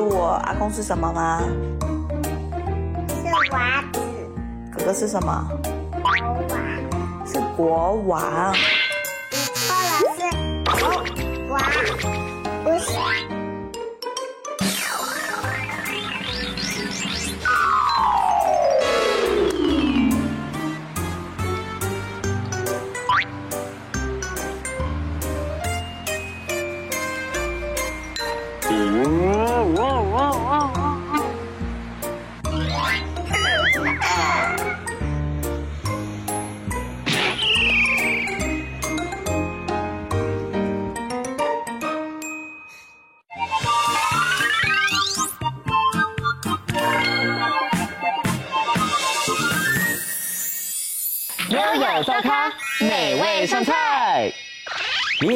我阿公是什么吗？是娃子。哥哥是什么？国王。是国王。早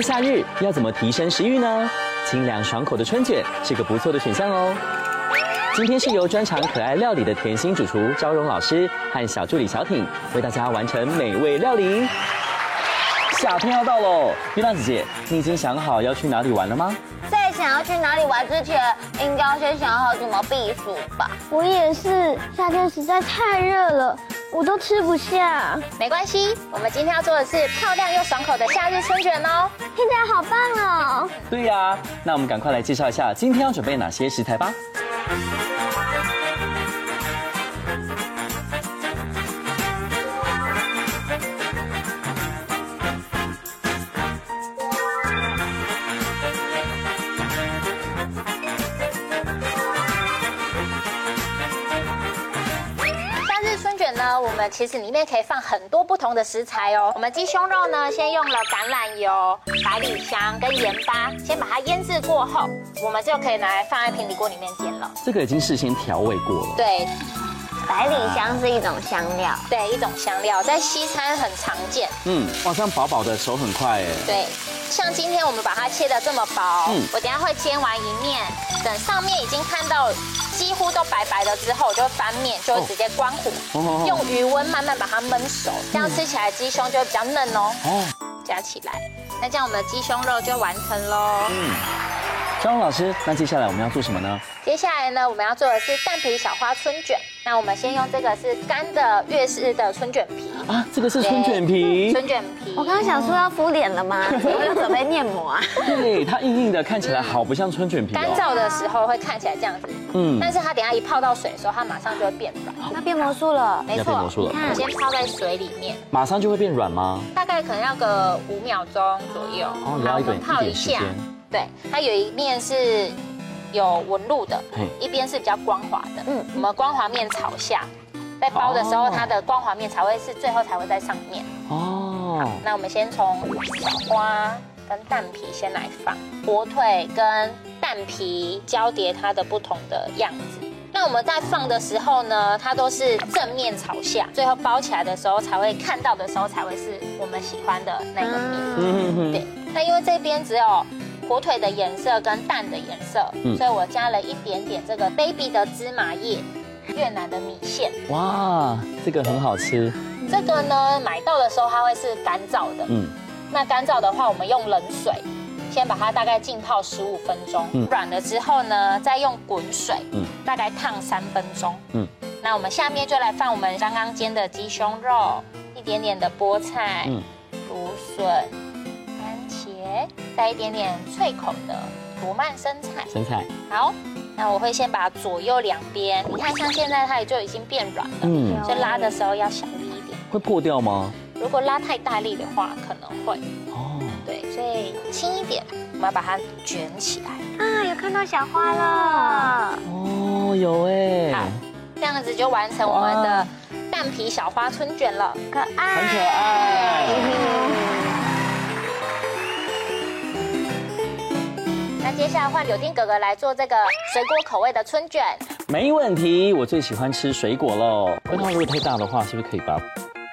夏日要怎么提升食欲呢？清凉爽口的春卷是个不错的选项哦。今天是由专长可爱料理的甜心主厨昭荣老师和小助理小挺为大家完成美味料理。夏天要到喽，月亮姐姐，你已经想好要去哪里玩了吗？在想要去哪里玩之前，应该要先想好怎么避暑吧。我也是，夏天实在太热了。我都吃不下，没关系。我们今天要做的是漂亮又爽口的夏日春卷哦，听起来好棒哦。对呀，那我们赶快来介绍一下今天要准备哪些食材吧。们其实里面可以放很多不同的食材哦。我们鸡胸肉呢，先用了橄榄油、百里香跟盐巴，先把它腌制过后，我们就可以拿来放在平底锅里面煎了。这个已经事先调味过了。对，百里香是一种香料，对，一种香料在西餐很常见。嗯，哇，这样薄薄的，手很快哎。对。像今天我们把它切的这么薄，嗯，我等下会煎完一面，等上面已经看到几乎都白白的之后，我就会翻面，就会直接关火，哦、用余温慢慢把它焖熟，这样吃起来鸡胸就会比较嫩哦。哦，夹起来，那这样我们的鸡胸肉就完成喽。嗯，昭蓉老师，那接下来我们要做什么呢？接下来呢，我们要做的是蛋皮小花春卷。那我们先用这个是干的月式的春卷皮啊，这个是春卷皮，春卷皮。我刚刚想说要敷脸了吗？我要准备面膜啊。对，它硬硬的，看起来好不像春卷皮。干燥的时候会看起来这样子，嗯，但是它等下一泡到水的时候，它马上就会变软。它变魔术了，没错，变魔术了。你先泡在水里面，马上就会变软吗？大概可能要个五秒钟左右。哦，要一点泡一下。对，它有一面是。有纹路的，一边是比较光滑的。嗯，我们光滑面朝下，在包的时候，它的光滑面才会是最后才会在上面。哦，那我们先从小花跟蛋皮先来放，火腿跟蛋皮交叠它的不同的样子。那我们在放的时候呢，它都是正面朝下，最后包起来的时候才会看到的时候才会是我们喜欢的那个面。嗯，对。那因为这边只有。火腿的颜色跟蛋的颜色，嗯，所以我加了一点点这个 baby 的芝麻叶，越南的米线。哇，这个很好吃。这个呢，买到的时候它会是干燥的，嗯，那干燥的话，我们用冷水先把它大概浸泡十五分钟，嗯，软了之后呢，再用滚水，嗯，大概烫三分钟，嗯，那我们下面就来放我们刚刚煎的鸡胸肉，一点点的菠菜，嗯，芦笋。带一点点脆口的罗曼生菜，生菜好。那我会先把左右两边，你看像现在它也就已经变软了，嗯，所以拉的时候要小力一点。会破掉吗？如果拉太大力的话，可能会。哦，对，所以轻一点，我们要把它卷起来。啊，有看到小花了。哦，有哎。好，这样子就完成我们的蛋皮小花春卷了，可爱，很可爱。那接下来换柳丁哥哥来做这个水果口味的春卷，没问题。我最喜欢吃水果喽。那它如果太大的话，是不是可以把它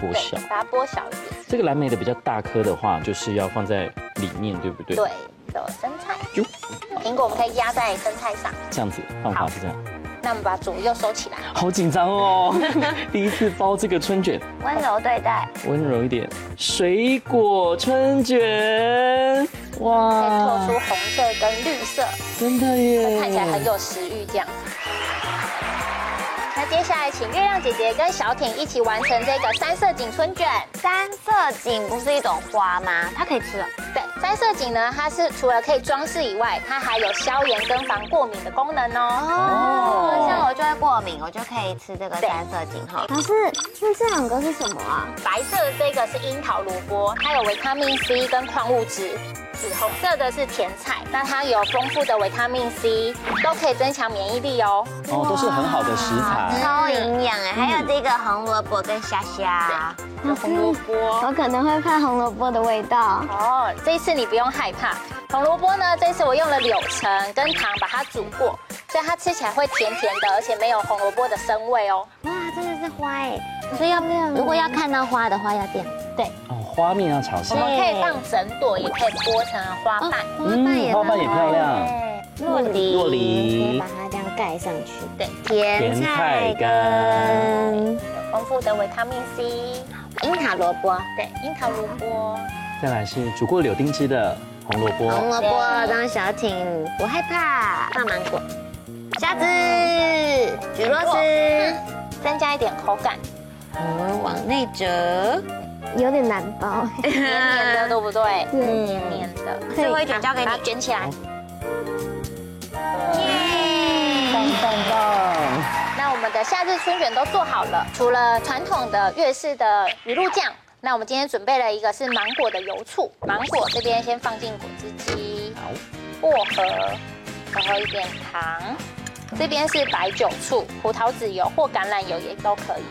剥小？把它剥小一点。这个蓝莓的比较大颗的话，就是要放在里面，对不对？对，有生菜。哟，苹果我们可以压在生菜上。这样子放法是这样。那我们把左右收起来。好紧张哦，第一次包这个春卷。温柔对待，温柔一点。水果春卷。哇，透出红色跟绿色，真的耶，看起来很有食欲这样。那接下来，请月亮姐姐跟小挺一起完成这个三色堇春卷。三色堇不是一种花吗？它可以吃了。对，三色堇呢，它是除了可以装饰以外，它还有消炎跟防过敏的功能哦。哦，像我就会过敏，我就可以吃这个三色堇哈。老师，那这两个是什么啊？白色的这个是樱桃萝卜，它有维他命 C 跟矿物质。紫红色的是甜菜，那它有丰富的维他命 C，都可以增强免疫力哦。哦，都是很好的食材，超营养哎。还有这个红萝卜跟虾虾，红萝卜，我可能会怕红萝卜的味道。哦，这一次你不用害怕，红萝卜呢，这一次我用了柳橙跟糖把它煮过，所以它吃起来会甜甜的，而且没有红萝卜的生味哦。哇，真的是花哎，所以要如果要看到花的话要点对。哦花面要朝下，我们可以放整朵，也可以剥成花瓣。花瓣也花瓣也漂亮。洛梨，洛梨，把它这样盖上去。对，甜菜根，有丰富的维他命 C。樱桃萝卜，对，樱桃萝卜。再来是煮过柳丁汁的红萝卜。红萝卜当小挺，不害怕。放芒果，虾子，橘络丝，增加一点口感。我们往内折。有点难包，黏黏的，对不对？嗯，黏黏的。最后一卷交给你，卷起来。耶！棒棒棒！那我们的夏日春卷都做好了，除了传统的粤式的鱼露酱，那我们今天准备了一个是芒果的油醋。芒果这边先放进果汁机，薄荷，然后一点糖。这边是白酒醋、葡萄籽油或橄榄油也都可以。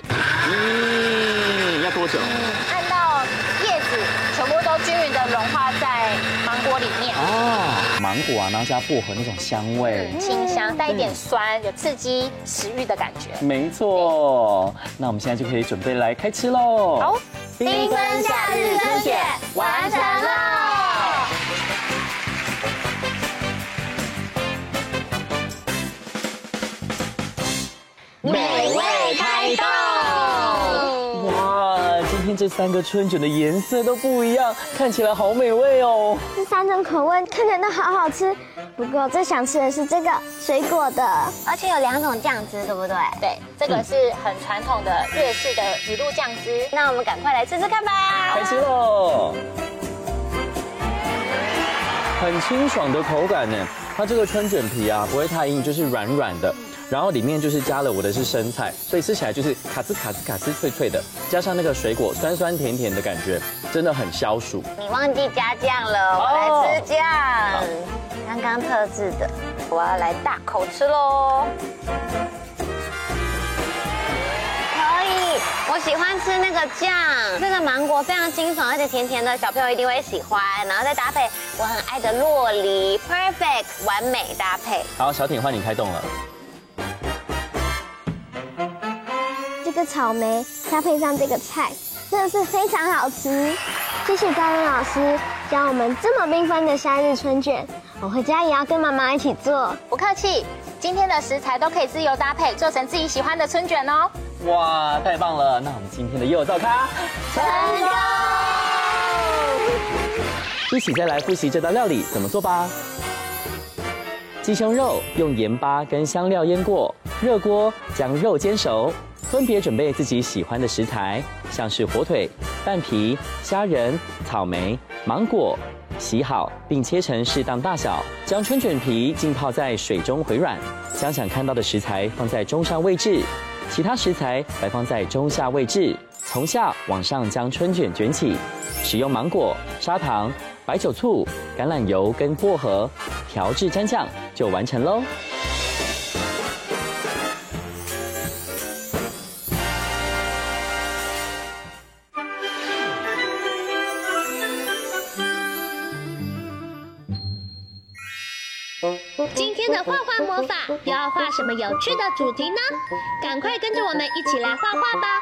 嗯，要多久？嗯，按到叶子全部都均匀的融化在芒果里面。哦，芒果啊，然后加薄荷那种香味，嗯、清香，带一点酸，有刺激食欲的感觉。没错，那我们现在就可以准备来开吃喽。好，缤纷夏日春卷完成了。这三个春卷的颜色都不一样，看起来好美味哦。这三种口味看起来都好好吃，不过最想吃的是这个水果的，而且有两种酱汁，对不对？对，这个是很传统的粤式的鱼露酱汁。那我们赶快来吃吃看吧！开吃喽！很清爽的口感呢，它这个春卷皮啊不会太硬，就是软软的。然后里面就是加了我的是生菜，所以吃起来就是卡滋卡滋卡滋脆脆的，加上那个水果酸酸甜甜的感觉，真的很消暑。你忘记加酱了，我来吃酱。刚刚特制的，我要来大口吃喽。可以，我喜欢吃那个酱，这个芒果非常清爽，而且甜甜的，小朋友一定会喜欢。然后再搭配我很爱的洛梨，perfect 完美搭配。好，小挺换你开动了。个草莓搭配上这个菜，真的是非常好吃。谢谢嘉伦老师教我们这么缤纷的夏日春卷，我回家也要跟妈妈一起做。不客气，今天的食材都可以自由搭配，做成自己喜欢的春卷哦。哇，太棒了！那我们今天的幼灶咖成功！一起再来复习这道料理怎么做吧。鸡胸肉用盐巴跟香料腌过，热锅将肉煎熟。分别准备自己喜欢的食材，像是火腿、蛋皮、虾仁、草莓、芒果，洗好并切成适当大小。将春卷皮浸泡在水中回软，将想看到的食材放在中上位置，其他食材摆放在中下位置，从下往上将春卷卷起。使用芒果、砂糖、白酒醋、橄榄油跟薄荷调制蘸酱，就完成喽。魔法，要画什么有趣的主题呢？赶快跟着我们一起来画画吧。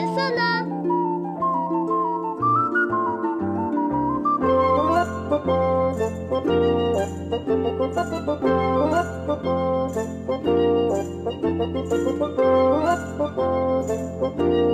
色？Thank you.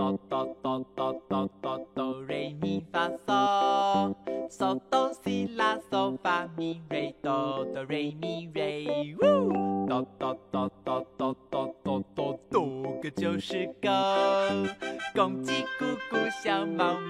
哆哆哆哆哆哆哆瑞咪发嗦，嗦哆西拉嗦发咪瑞哆哆瑞咪瑞，呜，哆哆哆哆哆哆哆哆哆个就是狗，公鸡咕咕小猫咪。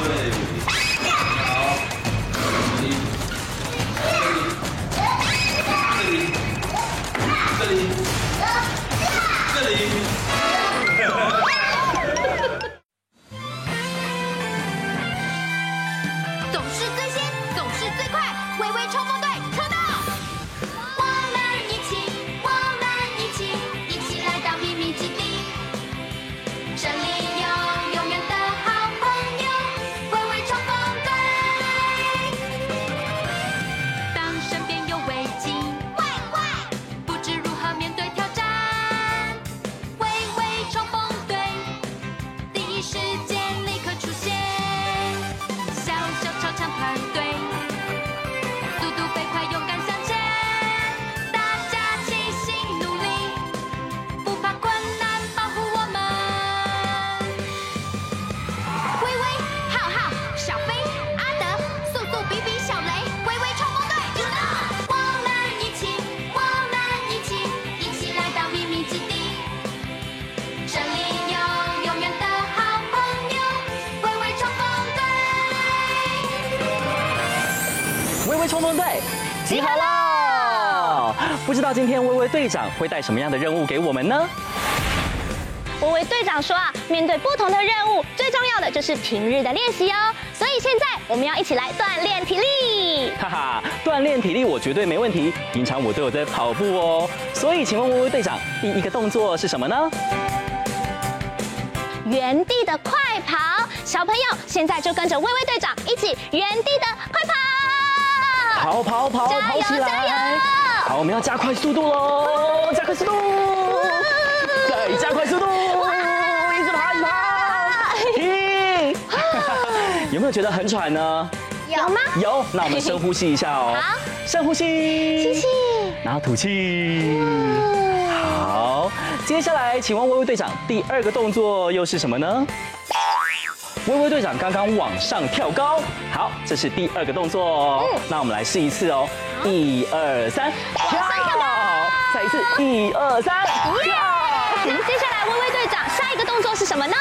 对，不知道今天微微队长会带什么样的任务给我们呢？微微队长说啊，面对不同的任务，最重要的就是平日的练习哦。所以现在我们要一起来锻炼体力。哈哈，锻炼体力我绝对没问题，平常我都有在跑步哦。所以请问微微队长，第一个动作是什么呢？原地的快跑，小朋友现在就跟着微微队长一起原地的快跑。跑跑跑，加油跑起来！加油好，我们要加快速度喽！加快速度，再加快速度，一直爬，一直爬，停！有没有觉得很喘呢？有吗？有，那我们深呼吸一下哦。好，深呼吸，吸气，然后吐气。好，接下来请问微微队长，第二个动作又是什么呢？微微队长刚刚往上跳高，好，这是第二个动作哦。那我们来试一次哦，一二三，跳！再一次，一二三，跳！接下来微微队长下一个动作是什么呢？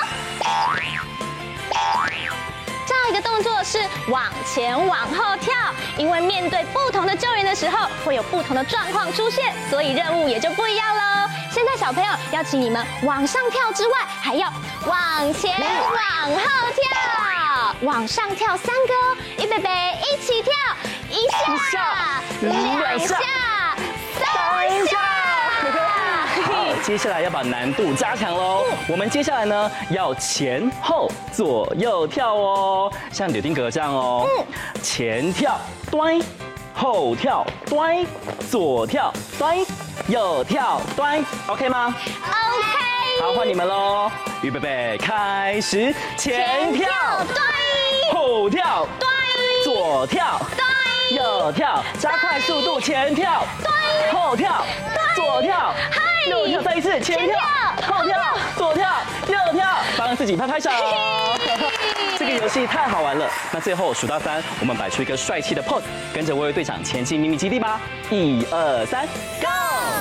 是往前往后跳，因为面对不同的救援的时候，会有不同的状况出现，所以任务也就不一样喽。现在小朋友要请你们往上跳之外，还要往前往后跳，往上跳三个哦，预备备，一起跳，一下，两下，三下。好，接下来要把难度加强喽。我们接下来呢，要前后左右跳哦，像柳丁格这样哦。前跳，端；后跳，端；左跳，端；右跳，端。OK 吗 OK。好，换你们喽。预备备，开始。前跳，端；后跳，端；左跳，端；右跳，加快速度，前跳，对；后跳，左跳。右跳，再一次，前跳，后跳，左跳，右跳，帮自己拍拍手。这个游戏太好玩了。那最后数到三，我们摆出一个帅气的 pose，跟着微微队长前进秘密基地吧。一二三，Go！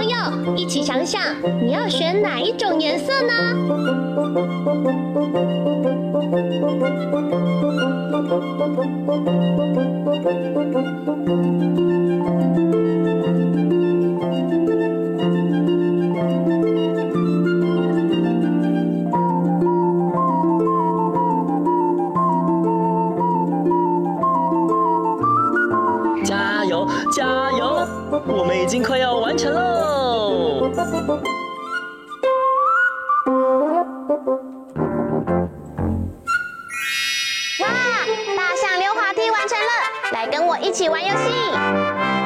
朋友一起想想，你要选哪一种颜色呢？加油，加油我们已经快要完成喽！哇，大象溜滑梯完成了，来跟我一起玩游戏。